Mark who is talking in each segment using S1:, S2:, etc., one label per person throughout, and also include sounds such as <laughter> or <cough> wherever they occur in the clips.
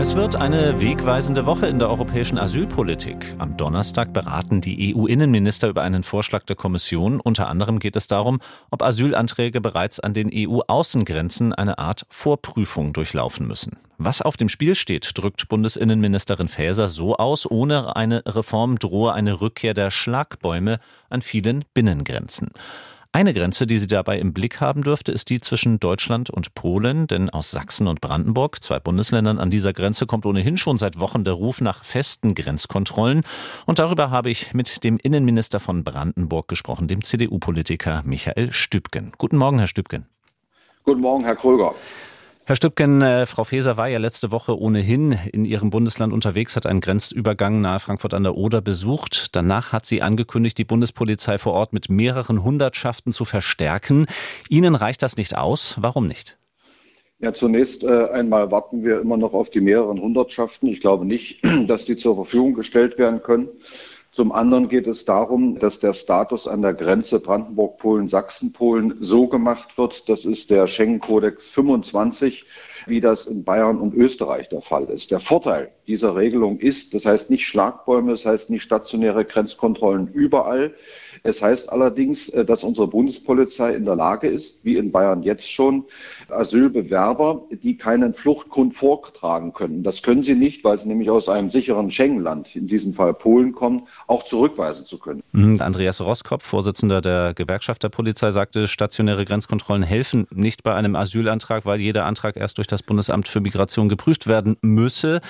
S1: Es wird eine wegweisende Woche in der europäischen Asylpolitik. Am Donnerstag beraten die EU-Innenminister über einen Vorschlag der Kommission. Unter anderem geht es darum, ob Asylanträge bereits an den EU-Außengrenzen eine Art Vorprüfung durchlaufen müssen. Was auf dem Spiel steht, drückt Bundesinnenministerin Faeser so aus, ohne eine Reform drohe eine Rückkehr der Schlagbäume an vielen Binnengrenzen. Eine Grenze, die sie dabei im Blick haben dürfte, ist die zwischen Deutschland und Polen, denn aus Sachsen und Brandenburg, zwei Bundesländern an dieser Grenze, kommt ohnehin schon seit Wochen der Ruf nach festen Grenzkontrollen. Und darüber habe ich mit dem Innenminister von Brandenburg gesprochen, dem CDU-Politiker Michael Stübgen. Guten Morgen, Herr Stübgen.
S2: Guten Morgen, Herr Kröger.
S1: Herr Stübken, äh, Frau Feser war ja letzte Woche ohnehin in ihrem Bundesland unterwegs, hat einen Grenzübergang nahe Frankfurt an der Oder besucht. Danach hat sie angekündigt, die Bundespolizei vor Ort mit mehreren Hundertschaften zu verstärken. Ihnen reicht das nicht aus. Warum nicht?
S2: Ja, zunächst äh, einmal warten wir immer noch auf die mehreren Hundertschaften. Ich glaube nicht, <clears throat> dass die zur Verfügung gestellt werden können. Zum anderen geht es darum, dass der Status an der Grenze Brandenburg-Polen, Sachsen-Polen so gemacht wird, das ist der Schengen-Kodex 25, wie das in Bayern und Österreich der Fall ist. Der Vorteil dieser Regelung ist, das heißt nicht Schlagbäume, das heißt nicht stationäre Grenzkontrollen überall. Es heißt allerdings, äh, dass unsere Bundespolizei in der Lage ist, wie in Bayern jetzt schon, Asylbewerber, die keinen Fluchtgrund vortragen können. Das können sie nicht, weil sie nämlich aus einem sicheren Schengen-Land, in diesem Fall Polen, kommen, auch zurückweisen zu können.
S1: Mhm, Andreas Roskopf, Vorsitzender der Gewerkschaft der Polizei, sagte, stationäre Grenzkontrollen helfen nicht bei einem Asylantrag, weil jeder Antrag erst durch das Bundesamt für Migration geprüft werden müsse.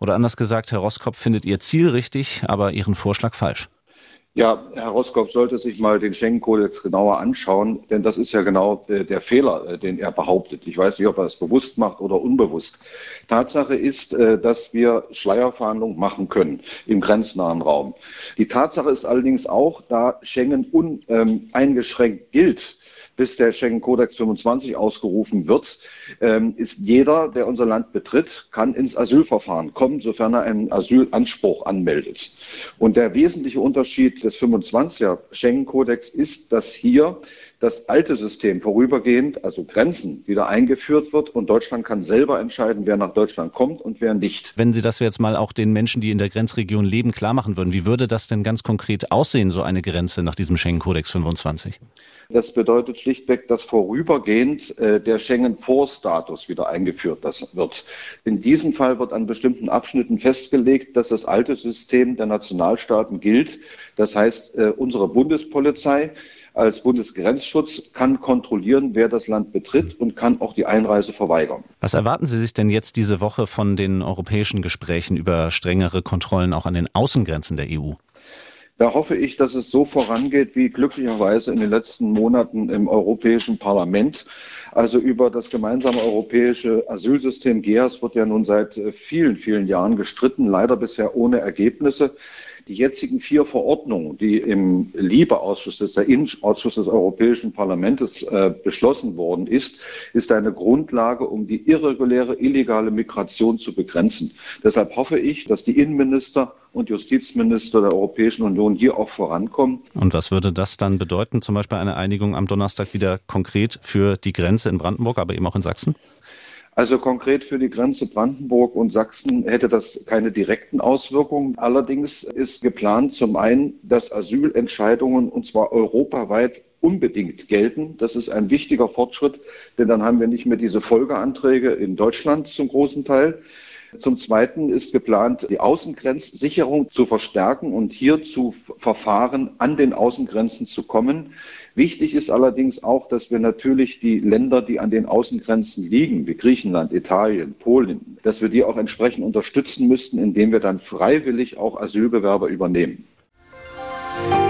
S1: Oder anders gesagt, Herr Roskopf findet Ihr Ziel richtig, aber Ihren Vorschlag falsch.
S2: Ja, Herr Roskopf sollte sich mal den Schengen-Kodex genauer anschauen, denn das ist ja genau der, Fehler, äh, den er behauptet. Ich weiß nicht, ob er es bewusst macht oder unbewusst. Tatsache ist, äh, dass wir Schleierverhandlungen machen können im grenznahen Raum. Die Tatsache ist allerdings auch, da Schengen uneingeschränkt ähm, gilt, bis der Schengen-Kodex 25 ausgerufen wird, ähm, ist jeder, der unser Land betritt, kann ins Asylverfahren kommen, sofern er einen Asylanspruch anmeldet. Und der wesentliche Unterschied des 25er Schengen-Kodex ist, dass hier das alte System vorübergehend, also Grenzen, wieder eingeführt wird und Deutschland kann selber entscheiden, wer nach Deutschland kommt und wer nicht.
S1: Wenn Sie das jetzt mal auch den Menschen, die in der Grenzregion leben, klar machen würden, wie würde das denn ganz konkret aussehen, so eine Grenze nach diesem Schengen-Kodex 25?
S2: Das bedeutet schlichtweg, dass vorübergehend äh, der Schengen-Vorstatus wieder eingeführt wird. In diesem Fall wird an bestimmten Abschnitten festgelegt, dass das alte System der Nationalstaaten gilt. Das heißt, äh, unsere Bundespolizei als Bundesgrenzschutz kann kontrollieren, wer das Land betritt und kann auch die Einreise verweigern.
S1: Was erwarten Sie sich denn jetzt diese Woche von den europäischen Gesprächen über strengere Kontrollen auch an den Außengrenzen der EU?
S2: Da hoffe ich, dass es so vorangeht wie glücklicherweise in den letzten Monaten im Europäischen Parlament. Also über das gemeinsame europäische Asylsystem GEAS wird ja nun seit vielen, vielen Jahren gestritten, leider bisher ohne Ergebnisse. Die jetzigen vier Verordnungen, die im LIBE-Ausschuss, das ist der Innenausschuss des Europäischen Parlaments, äh, beschlossen worden ist, ist eine Grundlage, um die irreguläre, illegale Migration zu begrenzen. Deshalb hoffe ich, dass die Innenminister und Justizminister der Europäischen Union hier auch vorankommen.
S1: Und was würde das dann bedeuten, zum Beispiel eine Einigung am Donnerstag wieder konkret für die Grenze in Brandenburg, aber eben auch in Sachsen?
S2: Also konkret für die Grenze Brandenburg und Sachsen hätte das keine direkten Auswirkungen. Allerdings ist geplant zum einen, dass Asylentscheidungen und zwar europaweit unbedingt gelten. Das ist ein wichtiger Fortschritt, denn dann haben wir nicht mehr diese Folgeanträge in Deutschland zum großen Teil. Zum Zweiten ist geplant, die Außengrenzsicherung zu verstärken und hier zu Verfahren an den Außengrenzen zu kommen. Wichtig ist allerdings auch, dass wir natürlich die Länder, die an den Außengrenzen liegen, wie Griechenland, Italien, Polen, dass wir die auch entsprechend unterstützen müssten, indem wir dann freiwillig auch Asylbewerber übernehmen. Musik